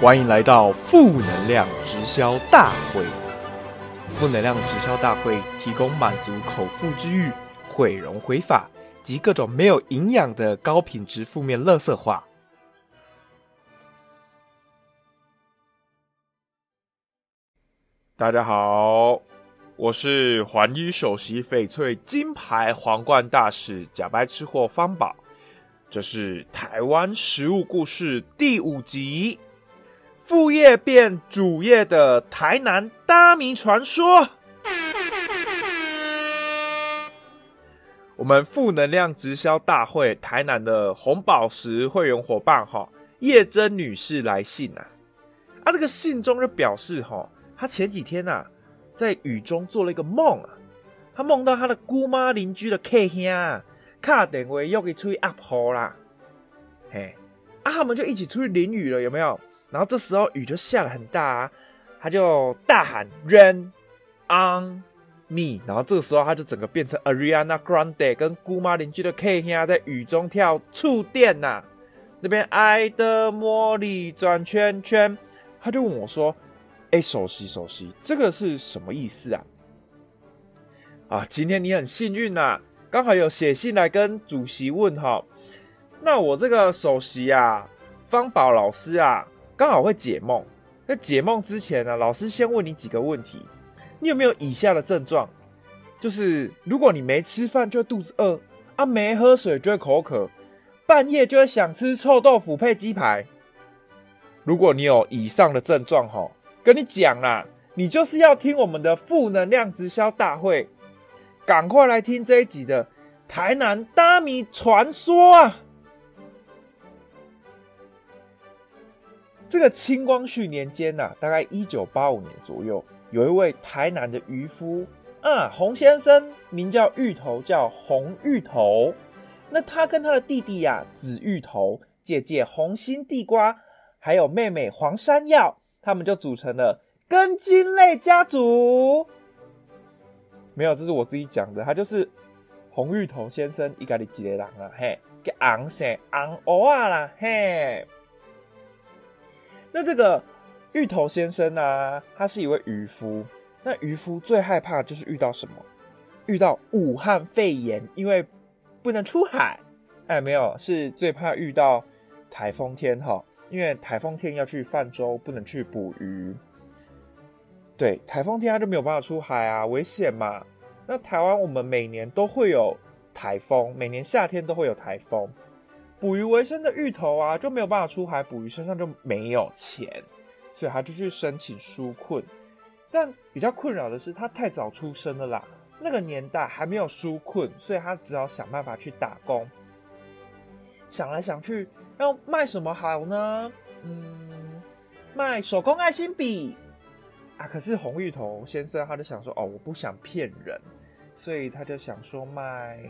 欢迎来到负能量直销大会。负能量直销大会提供满足口腹之欲、毁容毁法及各种没有营养的高品质负面垃圾话。大家好，我是环宇首席翡翠金牌皇冠大使假白吃货方宝，这是台湾食物故事第五集。副业变主业的台南大米传说。我们负能量直销大会台南的红宝石会员伙伴哈叶珍女士来信啊，啊这个信中就表示哈，她前几天呐在雨中做了一个梦啊，她梦到她的姑妈邻居的客兄啊，卡电话约去出去压坡啦，嘿，啊他们就一起出去淋雨了，有没有？然后这时候雨就下了很大，啊，他就大喊 “Rain on me”。然后这个时候他就整个变成 Ariana Grande 跟姑妈邻居的 K 兄在雨中跳触电呐。那边爱的魔力转圈圈，他就问我说：“哎，首席首席，这个是什么意思啊？”啊，今天你很幸运呐，刚好有写信来跟主席问哈。那我这个首席啊，方宝老师啊。刚好会解梦，在解梦之前呢，老师先问你几个问题：你有没有以下的症状？就是如果你没吃饭就肚子饿啊，没喝水就会口渴，半夜就会想吃臭豆腐配鸡排。如果你有以上的症状，吼，跟你讲啦，你就是要听我们的负能量直销大会，赶快来听这一集的台南大米传说啊！这个清光绪年间呐，大概一九八五年左右，有一位台南的渔夫啊，洪先生，名叫芋头，叫洪芋头。那他跟他的弟弟呀，紫芋头，姐姐红心地瓜，还有妹妹黄山药，他们就组成了根茎类家族。没有，这是我自己讲的，他就是洪芋头先生一家的几个人啊，嘿，给昂生昂欧啊啦，嘿。那这个芋头先生呢？他是一位渔夫。那渔夫最害怕就是遇到什么？遇到武汉肺炎，因为不能出海。哎，没有，是最怕遇到台风天哈，因为台风天要去泛舟，不能去捕鱼。对，台风天他就没有办法出海啊，危险嘛。那台湾我们每年都会有台风，每年夏天都会有台风。捕鱼为生的芋头啊，就没有办法出海捕鱼，身上就没有钱，所以他就去申请纾困。但比较困扰的是，他太早出生了啦，那个年代还没有纾困，所以他只好想办法去打工。想来想去，要卖什么好呢？嗯，卖手工爱心笔啊。可是红芋头先生他就想说，哦，我不想骗人，所以他就想说卖，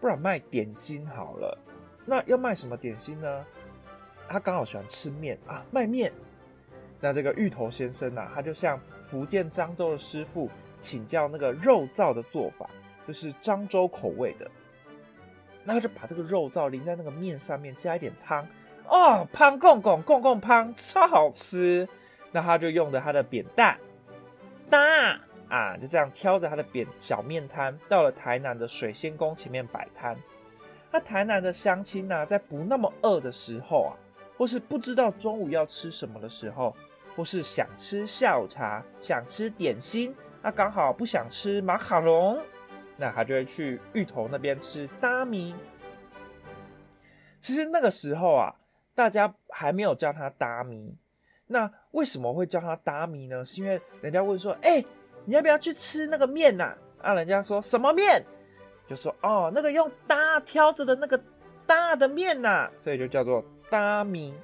不然卖点心好了。那要卖什么点心呢？他刚好喜欢吃面啊，卖面。那这个芋头先生呢，他就向福建漳州的师傅请教那个肉燥的做法，就是漳州口味的。那他就把这个肉燥淋在那个面上面，加一点汤，哦，汤贡贡贡贡汤，超好吃。那他就用的他的扁担，大啊，就这样挑着他的扁小面摊，到了台南的水仙宫前面摆摊。台南的乡亲呢，在不那么饿的时候啊，或是不知道中午要吃什么的时候，或是想吃下午茶、想吃点心，那刚好不想吃马卡龙，那他就会去芋头那边吃大米。其实那个时候啊，大家还没有叫他大米。那为什么会叫他大米呢？是因为人家问说：“哎，你要不要去吃那个面呐？”啊，人家说什么面？就说哦，那个用搭挑着的那个大的面呐，所以就叫做大米。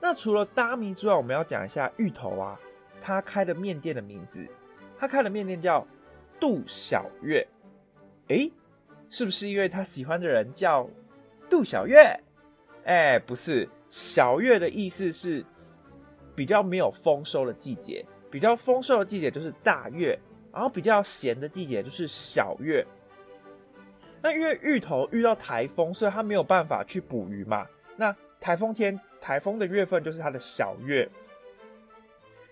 那除了大米之外，我们要讲一下芋头啊，他开的面店的名字，他开的面店叫杜小月。哎，是不是因为他喜欢的人叫杜小月？哎，不是，小月的意思是比较没有丰收的季节，比较丰收的季节就是大月。然后比较闲的季节就是小月，那因为芋头遇到台风，所以他没有办法去捕鱼嘛。那台风天台风的月份就是它的小月。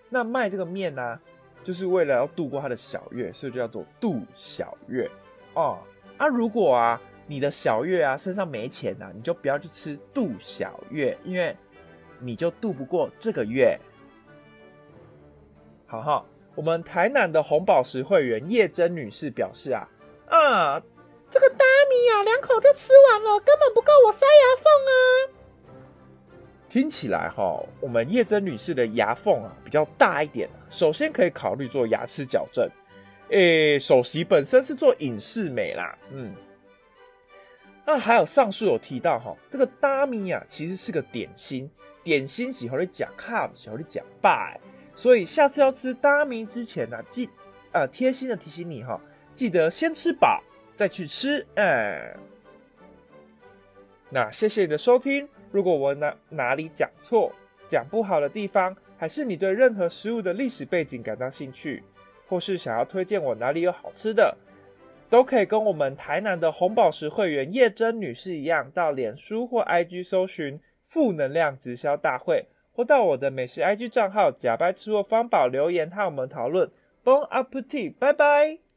那卖这个面呢，就是为了要度过它的小月，所以就叫做度小月哦。啊，如果啊你的小月啊身上没钱呐，你就不要去吃度小月，因为你就度不过这个月。好好，我们台南的红宝石会员叶珍女士表示啊，啊，这个大米啊两口就吃完了，根本不够我塞牙缝啊。听起来哈，我们叶珍女士的牙缝啊比较大一点，首先可以考虑做牙齿矫正。诶，首席本身是做影视美啦，嗯。那还有上述有提到哈，这个大米啊其实是个点心，点心喜欢你讲卡，喜欢你讲拜，所以下次要吃大米之前呢，记呃贴心的提醒你哈，记得先吃饱再去吃，哎。那谢谢你的收听。如果我哪哪里讲错、讲不好的地方，还是你对任何食物的历史背景感到兴趣，或是想要推荐我哪里有好吃的，都可以跟我们台南的红宝石会员叶珍女士一样，到脸书或 IG 搜寻“负能量直销大会”，或到我的美食 IG 账号“假白吃货方宝”留言和我们讨论。Bon appetit，拜拜。